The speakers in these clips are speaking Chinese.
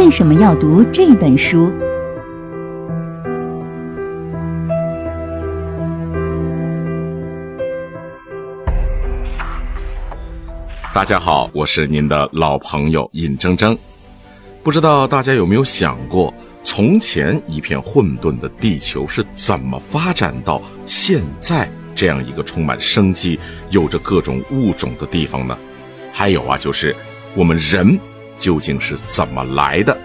为什么要读这本书？大家好，我是您的老朋友尹铮铮。不知道大家有没有想过，从前一片混沌的地球是怎么发展到现在这样一个充满生机、有着各种物种的地方呢？还有啊，就是我们人究竟是怎么来的？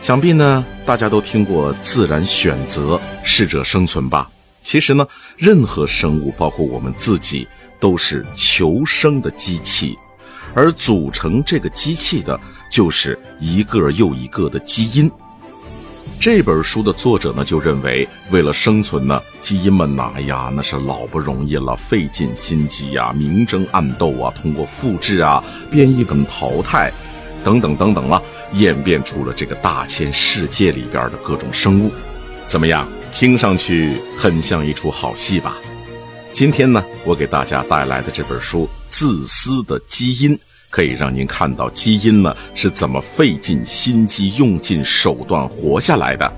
想必呢，大家都听过“自然选择，适者生存”吧？其实呢，任何生物，包括我们自己。都是求生的机器，而组成这个机器的，就是一个又一个的基因。这本书的作者呢，就认为，为了生存呢，基因们呐，哎呀，那是老不容易了，费尽心机呀，明争暗斗啊，通过复制啊、变异跟淘汰，等等等等啊，演变出了这个大千世界里边的各种生物。怎么样，听上去很像一出好戏吧？今天呢，我给大家带来的这本书《自私的基因》，可以让您看到基因呢是怎么费尽心机、用尽手段活下来的。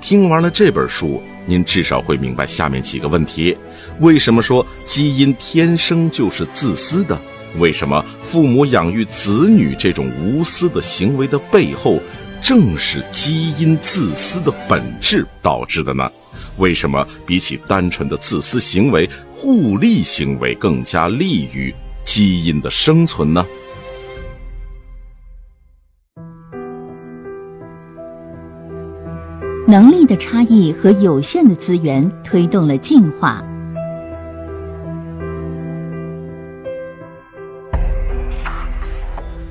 听完了这本书，您至少会明白下面几个问题：为什么说基因天生就是自私的？为什么父母养育子女这种无私的行为的背后，正是基因自私的本质导致的呢？为什么比起单纯的自私行为？互利行为更加利于基因的生存呢？能力的差异和有限的资源推动了进化。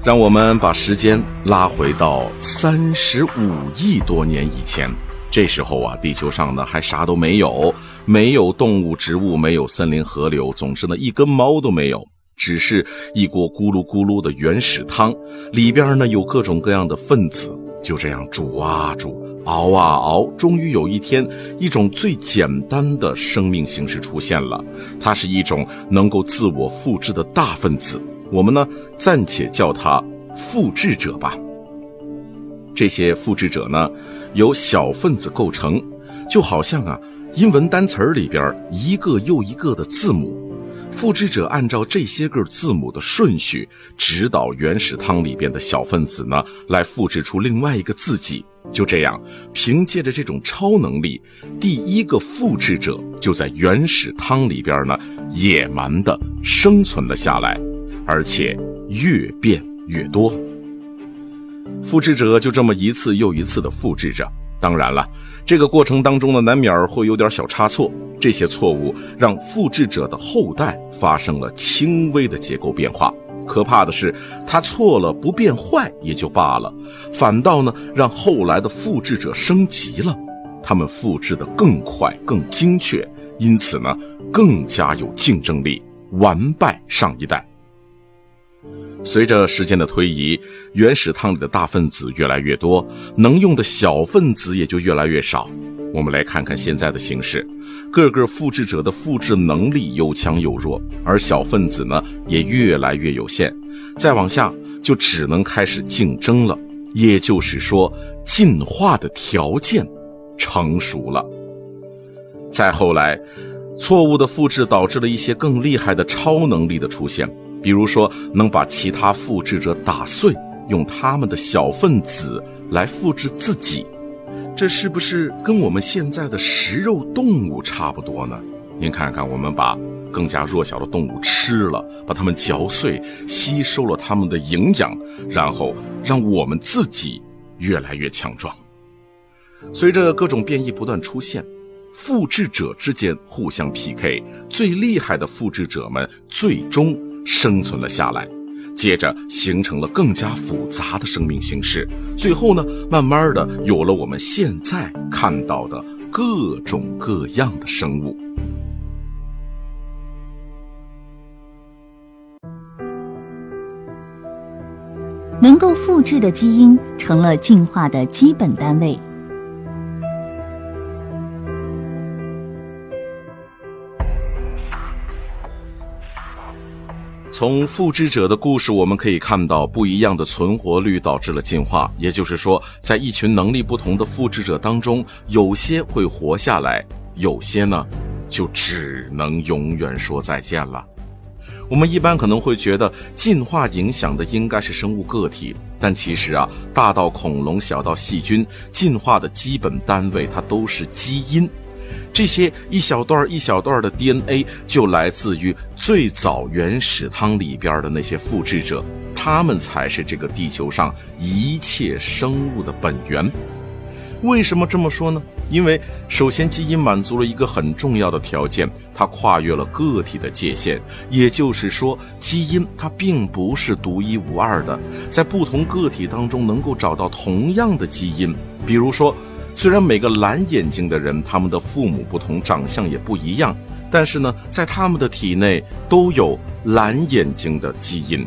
让我们把时间拉回到三十五亿多年以前。这时候啊，地球上呢还啥都没有，没有动物、植物，没有森林、河流，总之呢一根毛都没有，只是一锅咕噜咕噜的原始汤，里边呢有各种各样的分子，就这样煮啊煮，熬啊熬，终于有一天，一种最简单的生命形式出现了，它是一种能够自我复制的大分子，我们呢暂且叫它复制者吧。这些复制者呢，由小分子构成，就好像啊，英文单词里边一个又一个的字母。复制者按照这些个字母的顺序，指导原始汤里边的小分子呢，来复制出另外一个自己。就这样，凭借着这种超能力，第一个复制者就在原始汤里边呢，野蛮的生存了下来，而且越变越多。复制者就这么一次又一次的复制着，当然了，这个过程当中呢，难免会有点小差错。这些错误让复制者的后代发生了轻微的结构变化。可怕的是，他错了不变坏也就罢了，反倒呢让后来的复制者升级了，他们复制的更快更精确，因此呢更加有竞争力，完败上一代。随着时间的推移，原始汤里的大分子越来越多，能用的小分子也就越来越少。我们来看看现在的形势，各个复制者的复制能力有强有弱，而小分子呢也越来越有限。再往下就只能开始竞争了，也就是说，进化的条件成熟了。再后来，错误的复制导致了一些更厉害的超能力的出现。比如说，能把其他复制者打碎，用他们的小分子来复制自己，这是不是跟我们现在的食肉动物差不多呢？您看看，我们把更加弱小的动物吃了，把它们嚼碎，吸收了它们的营养，然后让我们自己越来越强壮。随着各种变异不断出现，复制者之间互相 PK，最厉害的复制者们最终。生存了下来，接着形成了更加复杂的生命形式，最后呢，慢慢的有了我们现在看到的各种各样的生物。能够复制的基因成了进化的基本单位。从复制者的故事，我们可以看到，不一样的存活率导致了进化。也就是说，在一群能力不同的复制者当中，有些会活下来，有些呢，就只能永远说再见了。我们一般可能会觉得，进化影响的应该是生物个体，但其实啊，大到恐龙，小到细菌，进化的基本单位它都是基因。这些一小段一小段的 DNA 就来自于最早原始汤里边的那些复制者，他们才是这个地球上一切生物的本源。为什么这么说呢？因为首先基因满足了一个很重要的条件，它跨越了个体的界限，也就是说，基因它并不是独一无二的，在不同个体当中能够找到同样的基因，比如说。虽然每个蓝眼睛的人，他们的父母不同，长相也不一样，但是呢，在他们的体内都有蓝眼睛的基因。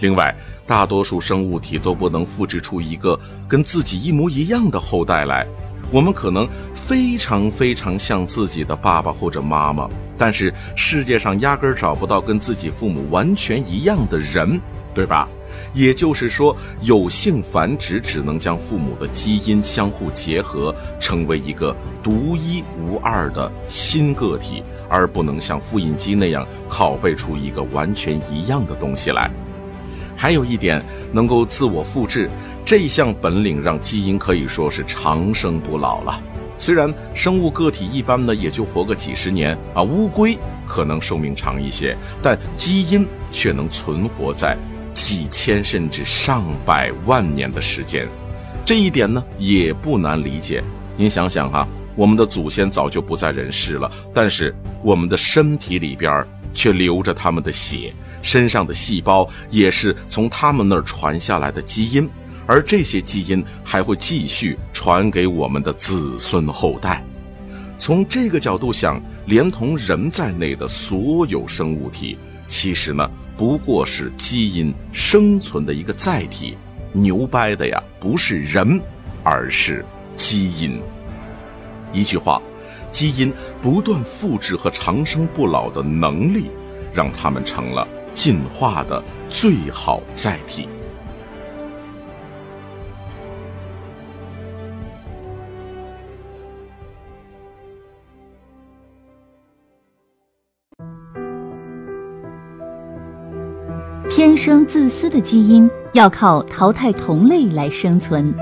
另外，大多数生物体都不能复制出一个跟自己一模一样的后代来。我们可能非常非常像自己的爸爸或者妈妈，但是世界上压根儿找不到跟自己父母完全一样的人，对吧？也就是说，有性繁殖只能将父母的基因相互结合，成为一个独一无二的新个体，而不能像复印机那样拷贝出一个完全一样的东西来。还有一点，能够自我复制这项本领，让基因可以说是长生不老了。虽然生物个体一般呢也就活个几十年啊，乌龟可能寿命长一些，但基因却能存活在。几千甚至上百万年的时间，这一点呢也不难理解。您想想哈，我们的祖先早就不在人世了，但是我们的身体里边却流着他们的血，身上的细胞也是从他们那儿传下来的基因，而这些基因还会继续传给我们的子孙后代。从这个角度想，连同人在内的所有生物体，其实呢。不过是基因生存的一个载体，牛掰的呀，不是人，而是基因。一句话，基因不断复制和长生不老的能力，让他们成了进化的最好载体。天生自私的基因要靠淘汰同类来生存。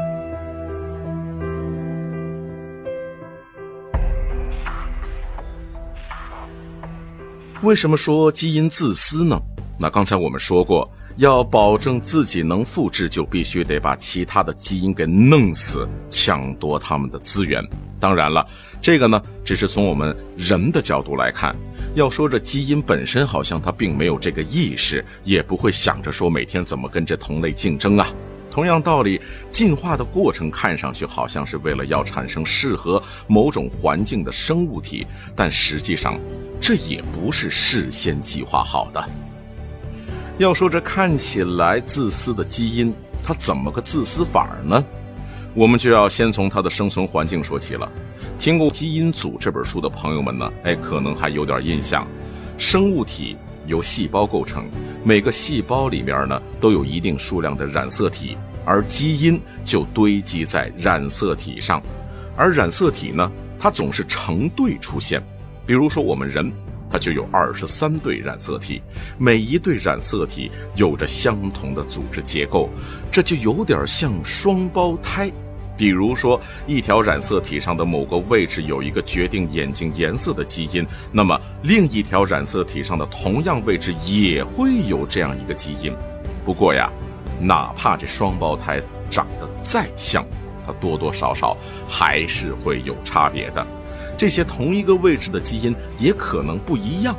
为什么说基因自私呢？那刚才我们说过，要保证自己能复制，就必须得把其他的基因给弄死，抢夺他们的资源。当然了，这个呢，只是从我们人的角度来看。要说这基因本身，好像它并没有这个意识，也不会想着说每天怎么跟这同类竞争啊。同样道理，进化的过程看上去好像是为了要产生适合某种环境的生物体，但实际上这也不是事先计划好的。要说这看起来自私的基因，它怎么个自私法儿呢？我们就要先从它的生存环境说起了。听过《基因组》这本书的朋友们呢，哎，可能还有点印象。生物体由细胞构成，每个细胞里面呢都有一定数量的染色体，而基因就堆积在染色体上。而染色体呢，它总是成对出现。比如说我们人，它就有二十三对染色体，每一对染色体有着相同的组织结构，这就有点像双胞胎。比如说，一条染色体上的某个位置有一个决定眼睛颜色的基因，那么另一条染色体上的同样位置也会有这样一个基因。不过呀，哪怕这双胞胎长得再像，它多多少少还是会有差别的。这些同一个位置的基因也可能不一样。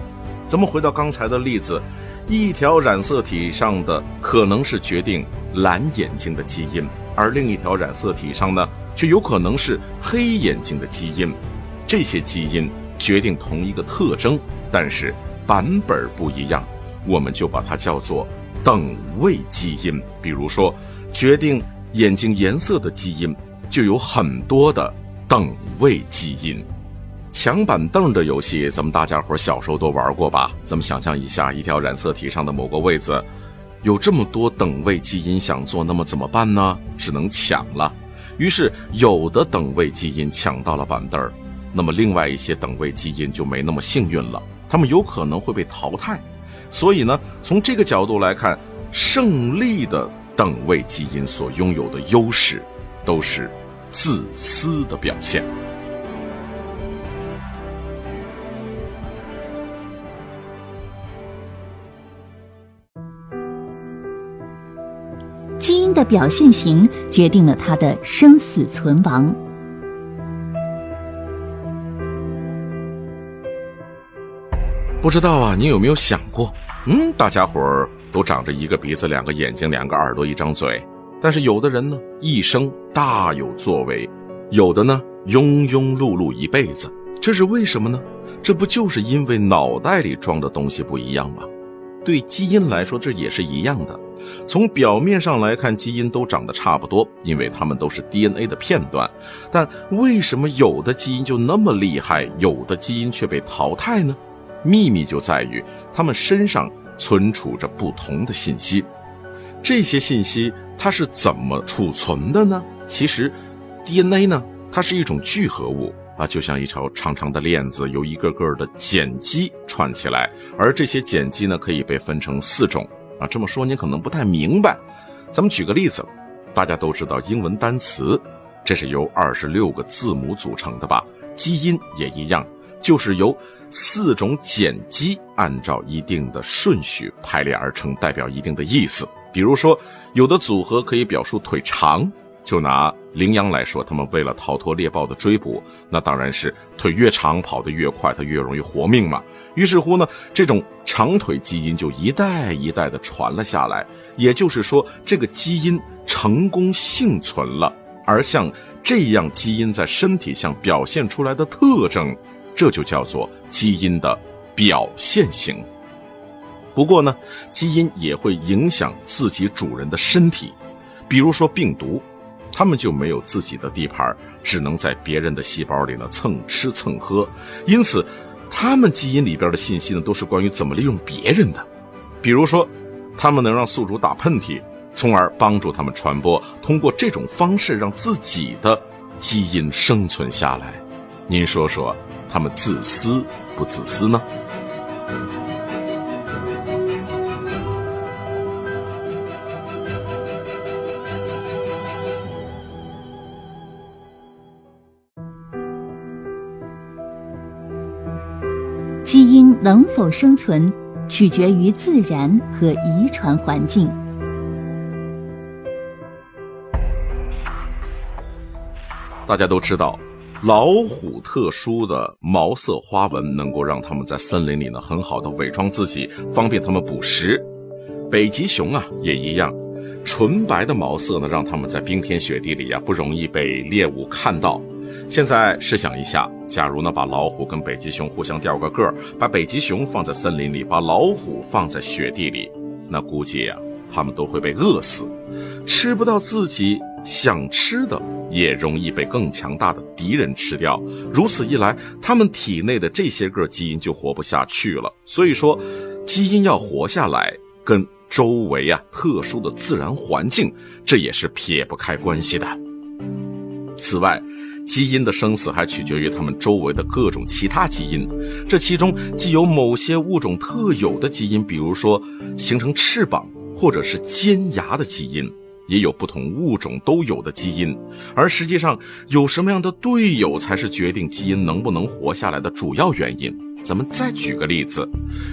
咱们回到刚才的例子，一条染色体上的可能是决定蓝眼睛的基因。而另一条染色体上呢，却有可能是黑眼睛的基因。这些基因决定同一个特征，但是版本不一样，我们就把它叫做等位基因。比如说，决定眼睛颜色的基因就有很多的等位基因。抢板凳的游戏，咱们大家伙小时候都玩过吧？咱们想象一下，一条染色体上的某个位子，有这么多等位基因想做，那么怎么办呢？只能抢了。于是，有的等位基因抢到了板凳儿，那么另外一些等位基因就没那么幸运了，他们有可能会被淘汰。所以呢，从这个角度来看，胜利的等位基因所拥有的优势，都是自私的表现。因的表现型决定了他的生死存亡。不知道啊，你有没有想过？嗯，大家伙儿都长着一个鼻子、两个眼睛、两个耳朵、一张嘴，但是有的人呢，一生大有作为；有的呢，庸庸碌碌一辈子。这是为什么呢？这不就是因为脑袋里装的东西不一样吗？对基因来说，这也是一样的。从表面上来看，基因都长得差不多，因为它们都是 DNA 的片段。但为什么有的基因就那么厉害，有的基因却被淘汰呢？秘密就在于它们身上存储着不同的信息。这些信息它是怎么储存的呢？其实，DNA 呢，它是一种聚合物。啊，就像一条长长的链子，由一个个的碱基串起来，而这些碱基呢，可以被分成四种。啊，这么说您可能不太明白，咱们举个例子，大家都知道英文单词，这是由二十六个字母组成的吧？基因也一样，就是由四种碱基按照一定的顺序排列而成，代表一定的意思。比如说，有的组合可以表述腿长。就拿羚羊来说，他们为了逃脱猎豹的追捕，那当然是腿越长跑得越快，它越容易活命嘛。于是乎呢，这种长腿基因就一代一代的传了下来。也就是说，这个基因成功幸存了。而像这样基因在身体上表现出来的特征，这就叫做基因的表现型。不过呢，基因也会影响自己主人的身体，比如说病毒。他们就没有自己的地盘，只能在别人的细胞里呢蹭吃蹭喝，因此，他们基因里边的信息呢都是关于怎么利用别人的，比如说，他们能让宿主打喷嚏，从而帮助他们传播，通过这种方式让自己的基因生存下来。您说说，他们自私不自私呢？基因能否生存，取决于自然和遗传环境。大家都知道，老虎特殊的毛色花纹能够让它们在森林里呢很好的伪装自己，方便它们捕食。北极熊啊也一样，纯白的毛色呢让它们在冰天雪地里呀不容易被猎物看到。现在试想一下，假如呢把老虎跟北极熊互相调个个儿，把北极熊放在森林里，把老虎放在雪地里，那估计呀，它们都会被饿死，吃不到自己想吃的，也容易被更强大的敌人吃掉。如此一来，它们体内的这些个基因就活不下去了。所以说，基因要活下来，跟周围啊特殊的自然环境，这也是撇不开关系的。此外，基因的生死还取决于它们周围的各种其他基因，这其中既有某些物种特有的基因，比如说形成翅膀或者是尖牙的基因，也有不同物种都有的基因。而实际上，有什么样的队友才是决定基因能不能活下来的主要原因。咱们再举个例子，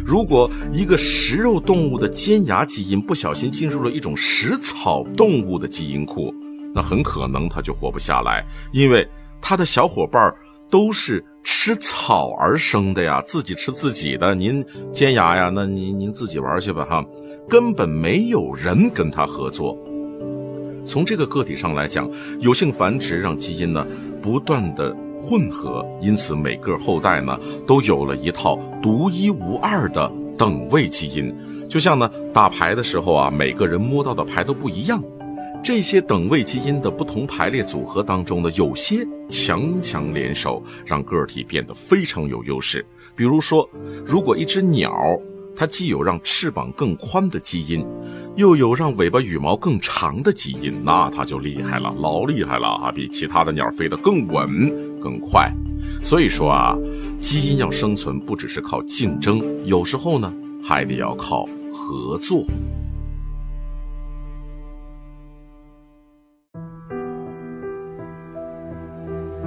如果一个食肉动物的尖牙基因不小心进入了一种食草动物的基因库，那很可能他就活不下来，因为。他的小伙伴都是吃草而生的呀，自己吃自己的。您尖牙呀，那您您自己玩去吧哈，根本没有人跟他合作。从这个个体上来讲，有性繁殖让基因呢不断的混合，因此每个后代呢都有了一套独一无二的等位基因。就像呢打牌的时候啊，每个人摸到的牌都不一样。这些等位基因的不同排列组合当中呢，有些强强联手，让个体变得非常有优势。比如说，如果一只鸟，它既有让翅膀更宽的基因，又有让尾巴羽毛更长的基因，那它就厉害了，老厉害了啊！比其他的鸟飞得更稳、更快。所以说啊，基因要生存，不只是靠竞争，有时候呢，还得要靠合作。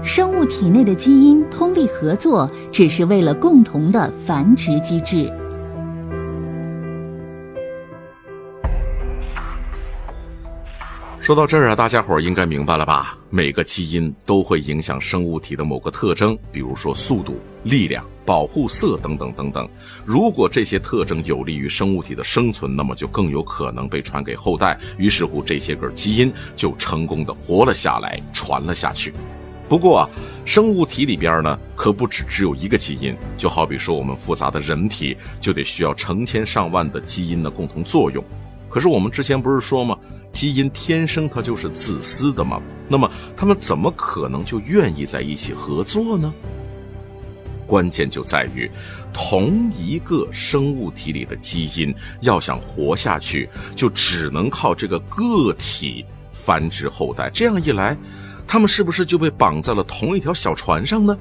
生物体内的基因通力合作，只是为了共同的繁殖机制。说到这儿啊，大家伙儿应该明白了吧？每个基因都会影响生物体的某个特征，比如说速度、力量、保护色等等等等。如果这些特征有利于生物体的生存，那么就更有可能被传给后代。于是乎，这些个基因就成功的活了下来，传了下去。不过啊，生物体里边呢，可不只只有一个基因。就好比说我们复杂的人体，就得需要成千上万的基因的共同作用。可是我们之前不是说吗？基因天生它就是自私的吗？那么他们怎么可能就愿意在一起合作呢？关键就在于，同一个生物体里的基因要想活下去，就只能靠这个个体繁殖后代。这样一来，他们是不是就被绑在了同一条小船上呢？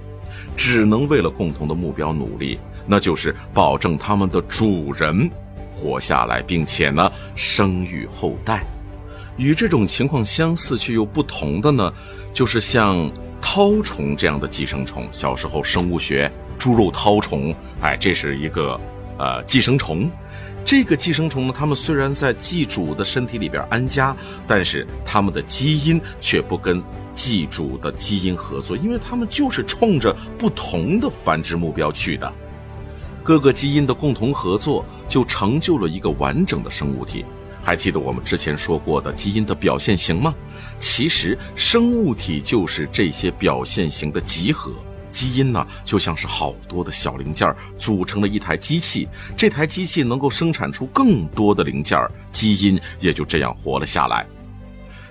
只能为了共同的目标努力，那就是保证他们的主人活下来，并且呢生育后代。与这种情况相似却又不同的呢，就是像绦虫这样的寄生虫。小时候生物学，猪肉绦虫，哎，这是一个呃寄生虫。这个寄生虫呢，它们虽然在寄主的身体里边安家，但是它们的基因却不跟寄主的基因合作，因为它们就是冲着不同的繁殖目标去的。各个基因的共同合作，就成就了一个完整的生物体。还记得我们之前说过的基因的表现型吗？其实生物体就是这些表现型的集合。基因呢，就像是好多的小零件组成了一台机器，这台机器能够生产出更多的零件，基因也就这样活了下来。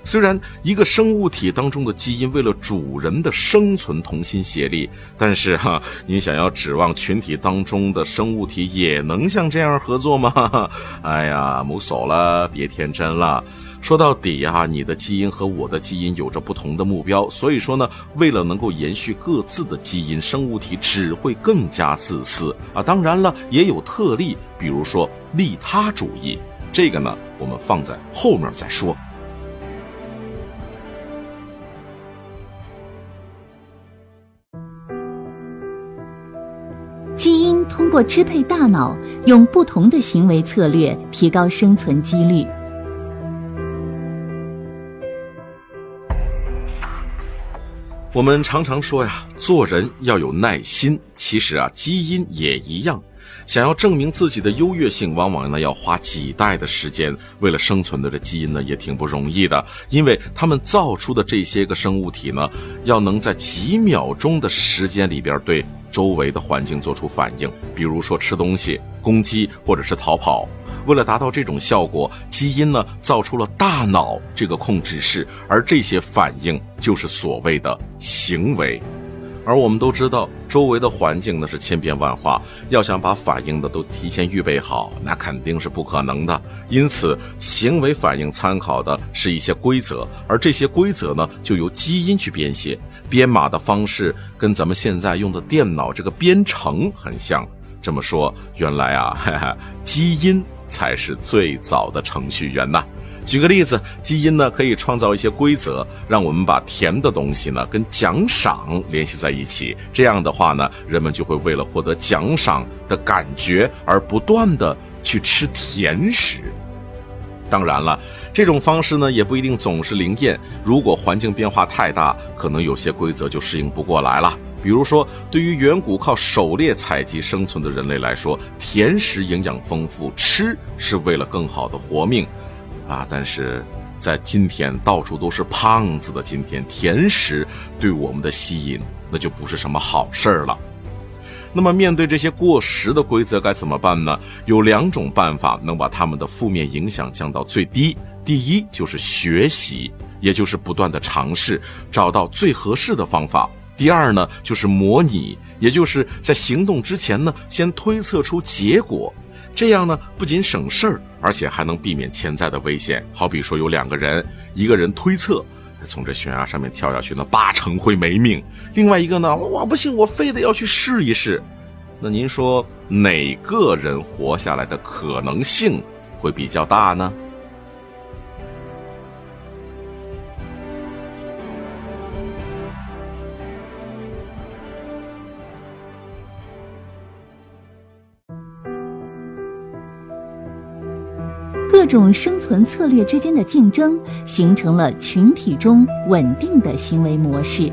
虽然一个生物体当中的基因为了主人的生存同心协力，但是哈，你想要指望群体当中的生物体也能像这样合作吗？哎呀，木索了，别天真了。说到底啊，你的基因和我的基因有着不同的目标，所以说呢，为了能够延续各自的基因，生物体只会更加自私啊。当然了，也有特例，比如说利他主义，这个呢，我们放在后面再说。基因通过支配大脑，用不同的行为策略提高生存几率。我们常常说呀，做人要有耐心。其实啊，基因也一样。想要证明自己的优越性，往往呢要花几代的时间。为了生存的这基因呢，也挺不容易的，因为他们造出的这些个生物体呢，要能在几秒钟的时间里边对周围的环境做出反应，比如说吃东西、攻击或者是逃跑。为了达到这种效果，基因呢造出了大脑这个控制室，而这些反应就是所谓的行为。而我们都知道，周围的环境呢是千变万化，要想把反应的都提前预备好，那肯定是不可能的。因此，行为反应参考的是一些规则，而这些规则呢，就由基因去编写。编码的方式跟咱们现在用的电脑这个编程很像。这么说，原来啊，哈哈，基因才是最早的程序员呐。举个例子，基因呢可以创造一些规则，让我们把甜的东西呢跟奖赏联系在一起。这样的话呢，人们就会为了获得奖赏的感觉而不断的去吃甜食。当然了，这种方式呢也不一定总是灵验。如果环境变化太大，可能有些规则就适应不过来了。比如说，对于远古靠狩猎采集生存的人类来说，甜食营养丰富，吃是为了更好的活命。啊！但是在今天到处都是胖子的今天，甜食对我们的吸引那就不是什么好事儿了。那么面对这些过时的规则该怎么办呢？有两种办法能把他们的负面影响降到最低。第一就是学习，也就是不断的尝试，找到最合适的方法。第二呢就是模拟，也就是在行动之前呢先推测出结果。这样呢不仅省事儿，而且还能避免潜在的危险。好比说有两个人，一个人推测。从这悬崖上面跳下去，那八成会没命。另外一个呢，我不信，我非得要去试一试。那您说哪个人活下来的可能性会比较大呢？各种生存策略之间的竞争，形成了群体中稳定的行为模式。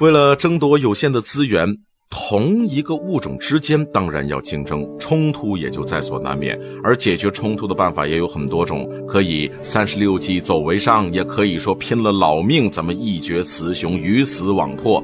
为了争夺有限的资源，同一个物种之间当然要竞争，冲突也就在所难免。而解决冲突的办法也有很多种，可以三十六计走为上，也可以说拼了老命，咱们一决雌雄，鱼死网破，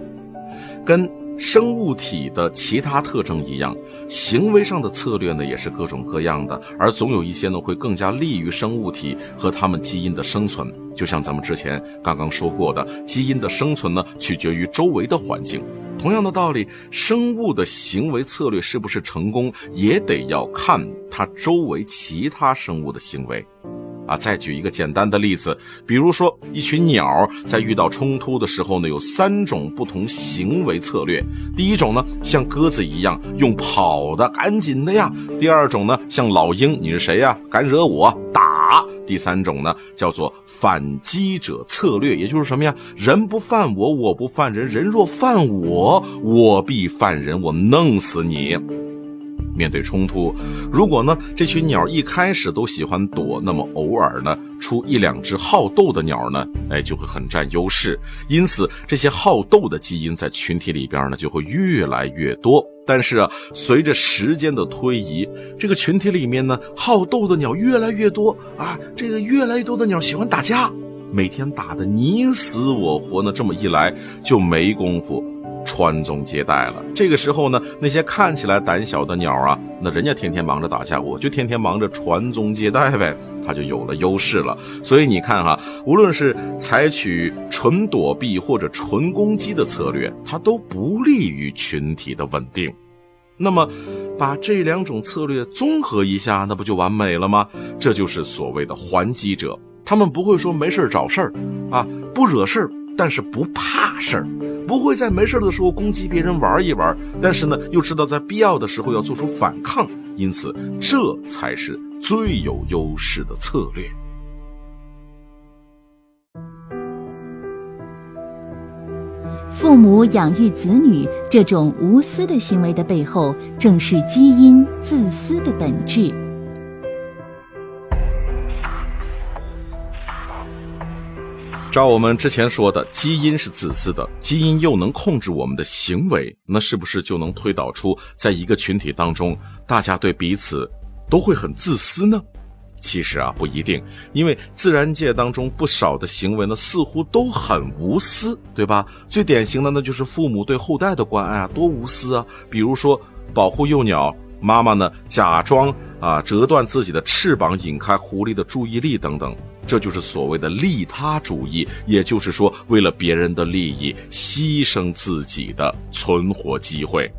跟。生物体的其他特征一样，行为上的策略呢也是各种各样的，而总有一些呢会更加利于生物体和它们基因的生存。就像咱们之前刚刚说过的，基因的生存呢取决于周围的环境。同样的道理，生物的行为策略是不是成功，也得要看它周围其他生物的行为。啊，再举一个简单的例子，比如说一群鸟在遇到冲突的时候呢，有三种不同行为策略。第一种呢，像鸽子一样用跑的，赶紧的呀；第二种呢，像老鹰，你是谁呀？敢惹我，打；第三种呢，叫做反击者策略，也就是什么呀？人不犯我，我不犯人；人若犯我，我必犯人，我弄死你。面对冲突，如果呢这群鸟一开始都喜欢躲，那么偶尔呢出一两只好斗的鸟呢，哎就会很占优势。因此，这些好斗的基因在群体里边呢就会越来越多。但是，随着时间的推移，这个群体里面呢好斗的鸟越来越多啊，这个越来越多的鸟喜欢打架，每天打的你死我活呢，这么一来就没工夫。传宗接代了。这个时候呢，那些看起来胆小的鸟啊，那人家天天忙着打架，我就天天忙着传宗接代呗，它就有了优势了。所以你看哈，无论是采取纯躲避或者纯攻击的策略，它都不利于群体的稳定。那么，把这两种策略综合一下，那不就完美了吗？这就是所谓的还击者。他们不会说没事找事儿，啊，不惹事儿，但是不怕事儿。不会在没事的时候攻击别人玩一玩，但是呢，又知道在必要的时候要做出反抗，因此这才是最有优势的策略。父母养育子女这种无私的行为的背后，正是基因自私的本质。照我们之前说的，基因是自私的，基因又能控制我们的行为，那是不是就能推导出，在一个群体当中，大家对彼此都会很自私呢？其实啊，不一定，因为自然界当中不少的行为呢，似乎都很无私，对吧？最典型的那就是父母对后代的关爱啊，多无私啊！比如说保护幼鸟。妈妈呢，假装啊折断自己的翅膀，引开狐狸的注意力等等，这就是所谓的利他主义，也就是说，为了别人的利益，牺牲自己的存活机会。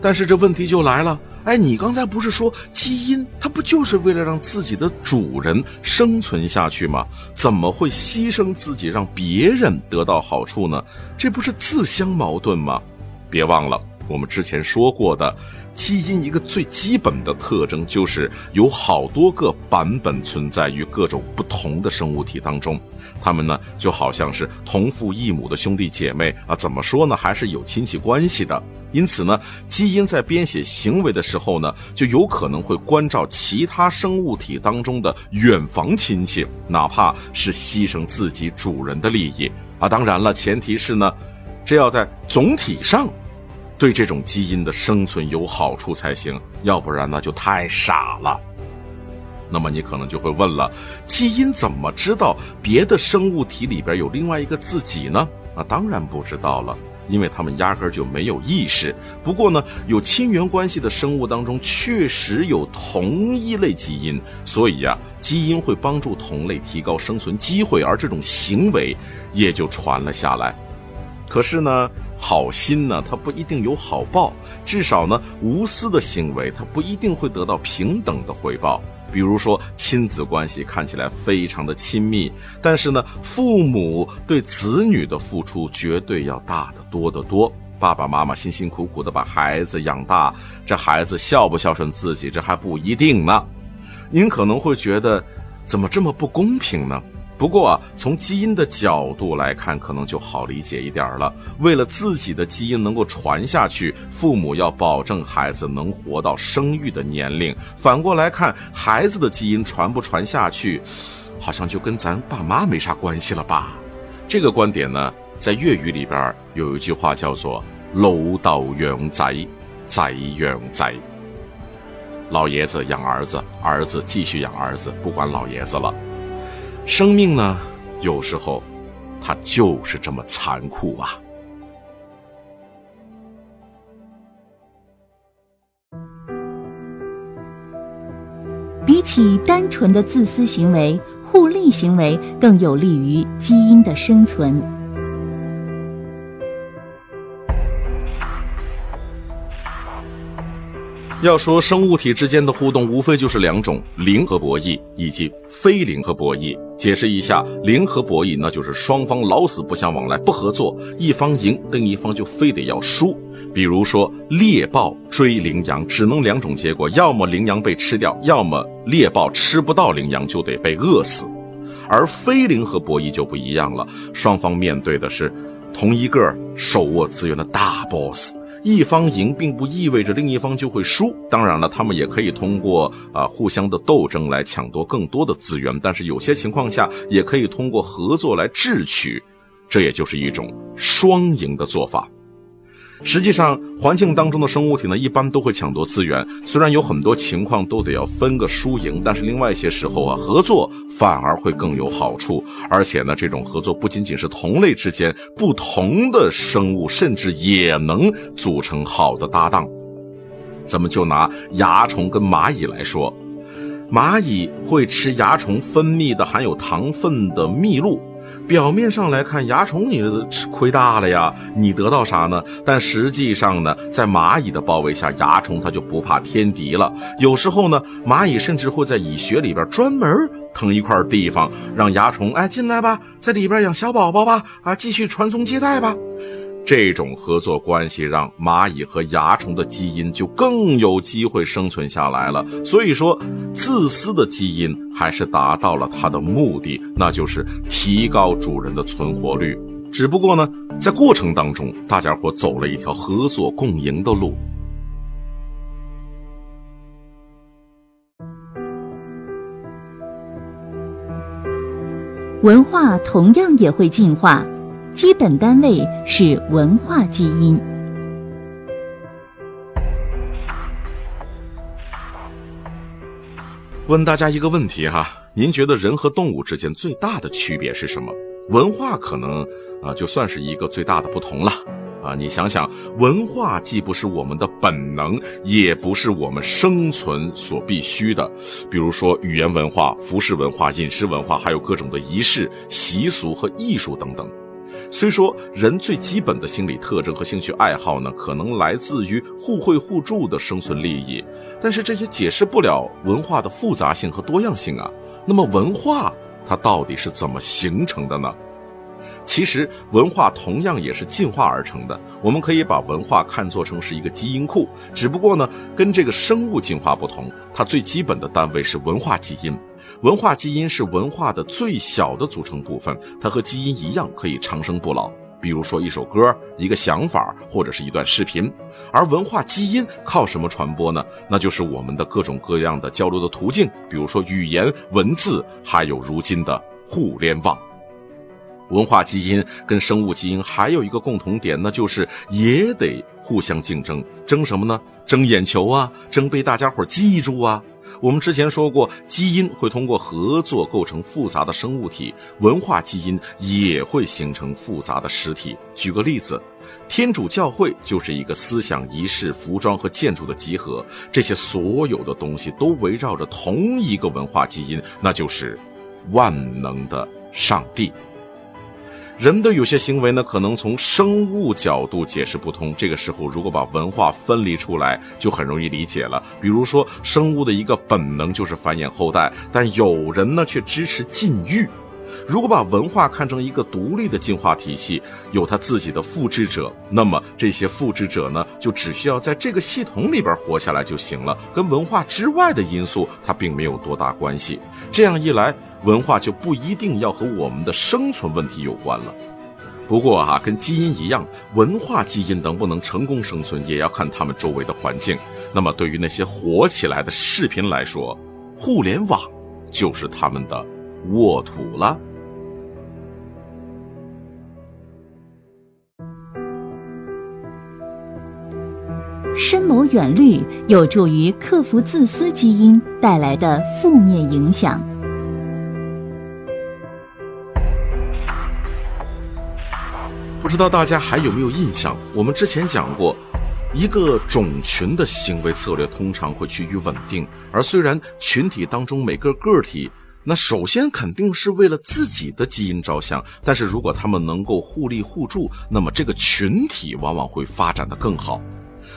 但是这问题就来了，哎，你刚才不是说基因它不就是为了让自己的主人生存下去吗？怎么会牺牲自己让别人得到好处呢？这不是自相矛盾吗？别忘了。我们之前说过的，基因一个最基本的特征就是有好多个版本存在于各种不同的生物体当中，它们呢就好像是同父异母的兄弟姐妹啊，怎么说呢，还是有亲戚关系的。因此呢，基因在编写行为的时候呢，就有可能会关照其他生物体当中的远房亲戚，哪怕是牺牲自己主人的利益啊。当然了，前提是呢，这要在总体上。对这种基因的生存有好处才行，要不然那就太傻了。那么你可能就会问了：基因怎么知道别的生物体里边有另外一个自己呢？那当然不知道了。因为他们压根儿就没有意识。不过呢，有亲缘关系的生物当中确实有同一类基因，所以呀，基因会帮助同类提高生存机会，而这种行为也就传了下来。可是呢，好心呢，它不一定有好报，至少呢，无私的行为，它不一定会得到平等的回报。比如说，亲子关系看起来非常的亲密，但是呢，父母对子女的付出绝对要大得多得多。爸爸妈妈辛辛苦苦的把孩子养大，这孩子孝不孝顺自己，这还不一定呢。您可能会觉得，怎么这么不公平呢？不过啊，从基因的角度来看，可能就好理解一点了。为了自己的基因能够传下去，父母要保证孩子能活到生育的年龄。反过来看，孩子的基因传不传下去，好像就跟咱爸妈没啥关系了吧？这个观点呢，在粤语里边有一句话叫做“老豆养仔，仔养仔”。老爷子养儿子，儿子继续养儿子，不管老爷子了。生命呢，有时候它就是这么残酷啊！比起单纯的自私行为，互利行为更有利于基因的生存。要说生物体之间的互动，无非就是两种：零和博弈，以及非零和博弈。解释一下，零和博弈，那就是双方老死不相往来，不合作，一方赢，另一方就非得要输。比如说猎豹追羚羊，只能两种结果：要么羚羊被吃掉，要么猎豹吃不到羚羊就得被饿死。而非零和博弈就不一样了，双方面对的是同一个手握资源的大 boss。一方赢并不意味着另一方就会输，当然了，他们也可以通过啊互相的斗争来抢夺更多的资源，但是有些情况下也可以通过合作来智取，这也就是一种双赢的做法。实际上，环境当中的生物体呢，一般都会抢夺资源。虽然有很多情况都得要分个输赢，但是另外一些时候啊，合作反而会更有好处。而且呢，这种合作不仅仅是同类之间，不同的生物甚至也能组成好的搭档。咱们就拿蚜虫跟蚂蚁来说，蚂蚁会吃蚜虫分泌的含有糖分的蜜露。表面上来看，蚜虫你吃亏大了呀，你得到啥呢？但实际上呢，在蚂蚁的包围下，蚜虫它就不怕天敌了。有时候呢，蚂蚁甚至会在蚁穴里边专门腾一块地方，让蚜虫哎进来吧，在里边养小宝宝吧，啊，继续传宗接代吧。这种合作关系让蚂蚁和蚜虫的基因就更有机会生存下来了。所以说，自私的基因还是达到了它的目的，那就是提高主人的存活率。只不过呢，在过程当中，大家伙走了一条合作共赢的路。文化同样也会进化。基本单位是文化基因。问大家一个问题哈，您觉得人和动物之间最大的区别是什么？文化可能啊，就算是一个最大的不同了啊。你想想，文化既不是我们的本能，也不是我们生存所必须的。比如说语言文化、服饰文化、饮食文化，还有各种的仪式、习俗和艺术等等。虽说人最基本的心理特征和兴趣爱好呢，可能来自于互惠互助的生存利益，但是这也解释不了文化的复杂性和多样性啊。那么文化它到底是怎么形成的呢？其实文化同样也是进化而成的。我们可以把文化看作成是一个基因库，只不过呢，跟这个生物进化不同，它最基本的单位是文化基因。文化基因是文化的最小的组成部分，它和基因一样可以长生不老。比如说一首歌、一个想法或者是一段视频。而文化基因靠什么传播呢？那就是我们的各种各样的交流的途径，比如说语言、文字，还有如今的互联网。文化基因跟生物基因还有一个共同点，那就是也得互相竞争，争什么呢？争眼球啊，争被大家伙记住啊。我们之前说过，基因会通过合作构成复杂的生物体，文化基因也会形成复杂的实体。举个例子，天主教会就是一个思想、仪式、服装和建筑的集合，这些所有的东西都围绕着同一个文化基因，那就是万能的上帝。人的有些行为呢，可能从生物角度解释不通。这个时候，如果把文化分离出来，就很容易理解了。比如说，生物的一个本能就是繁衍后代，但有人呢却支持禁欲。如果把文化看成一个独立的进化体系，有它自己的复制者，那么这些复制者呢，就只需要在这个系统里边活下来就行了，跟文化之外的因素它并没有多大关系。这样一来，文化就不一定要和我们的生存问题有关了。不过啊，跟基因一样，文化基因能不能成功生存，也要看他们周围的环境。那么，对于那些火起来的视频来说，互联网就是他们的沃土了。深谋远虑有助于克服自私基因带来的负面影响。不知道大家还有没有印象？我们之前讲过，一个种群的行为策略通常会趋于稳定，而虽然群体当中每个个体，那首先肯定是为了自己的基因着想，但是如果他们能够互利互助，那么这个群体往往会发展的更好。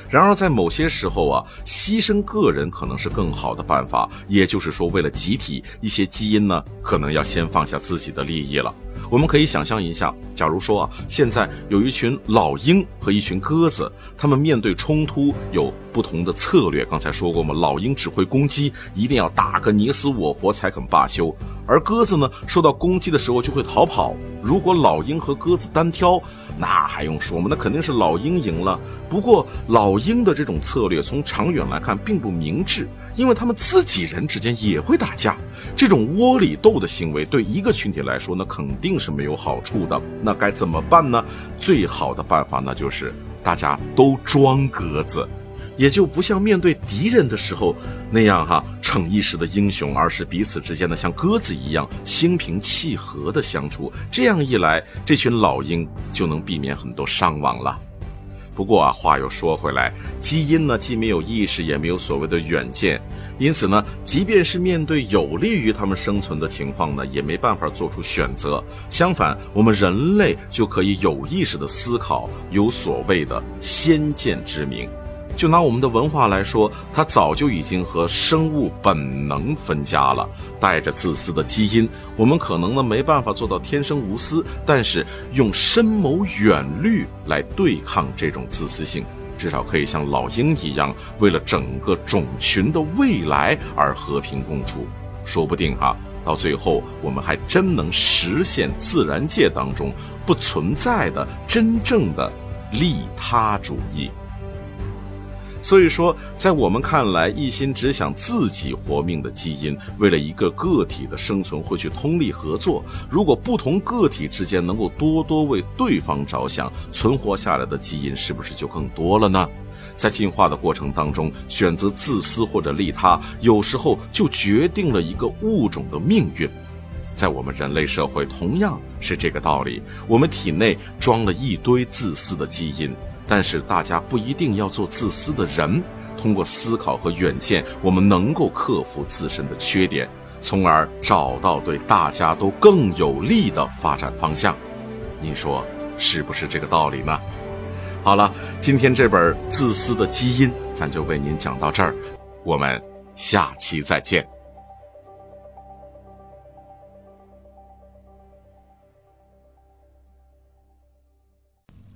然而，在某些时候啊，牺牲个人可能是更好的办法。也就是说，为了集体，一些基因呢，可能要先放下自己的利益了。我们可以想象一下，假如说啊，现在有一群老鹰和一群鸽子，他们面对冲突有不同的策略。刚才说过嘛，老鹰只会攻击，一定要打个你死我活才肯罢休；而鸽子呢，受到攻击的时候就会逃跑。如果老鹰和鸽子单挑，那还用说吗？那肯定是老鹰赢了。不过老鹰的这种策略从长远来看并不明智，因为他们自己人之间也会打架。这种窝里斗的行为对一个群体来说，那肯定是没有好处的。那该怎么办呢？最好的办法那就是大家都装鸽子。也就不像面对敌人的时候那样哈逞一时的英雄，而是彼此之间的像鸽子一样心平气和的相处。这样一来，这群老鹰就能避免很多伤亡了。不过啊，话又说回来，基因呢既没有意识，也没有所谓的远见，因此呢，即便是面对有利于他们生存的情况呢，也没办法做出选择。相反，我们人类就可以有意识的思考，有所谓的先见之明。就拿我们的文化来说，它早就已经和生物本能分家了，带着自私的基因。我们可能呢没办法做到天生无私，但是用深谋远虑来对抗这种自私性，至少可以像老鹰一样，为了整个种群的未来而和平共处。说不定哈，到最后我们还真能实现自然界当中不存在的真正的利他主义。所以说，在我们看来，一心只想自己活命的基因，为了一个个体的生存，会去通力合作。如果不同个体之间能够多多为对方着想，存活下来的基因是不是就更多了呢？在进化的过程当中，选择自私或者利他，有时候就决定了一个物种的命运。在我们人类社会，同样是这个道理。我们体内装了一堆自私的基因。但是大家不一定要做自私的人，通过思考和远见，我们能够克服自身的缺点，从而找到对大家都更有利的发展方向。您说是不是这个道理呢？好了，今天这本《自私的基因》，咱就为您讲到这儿，我们下期再见。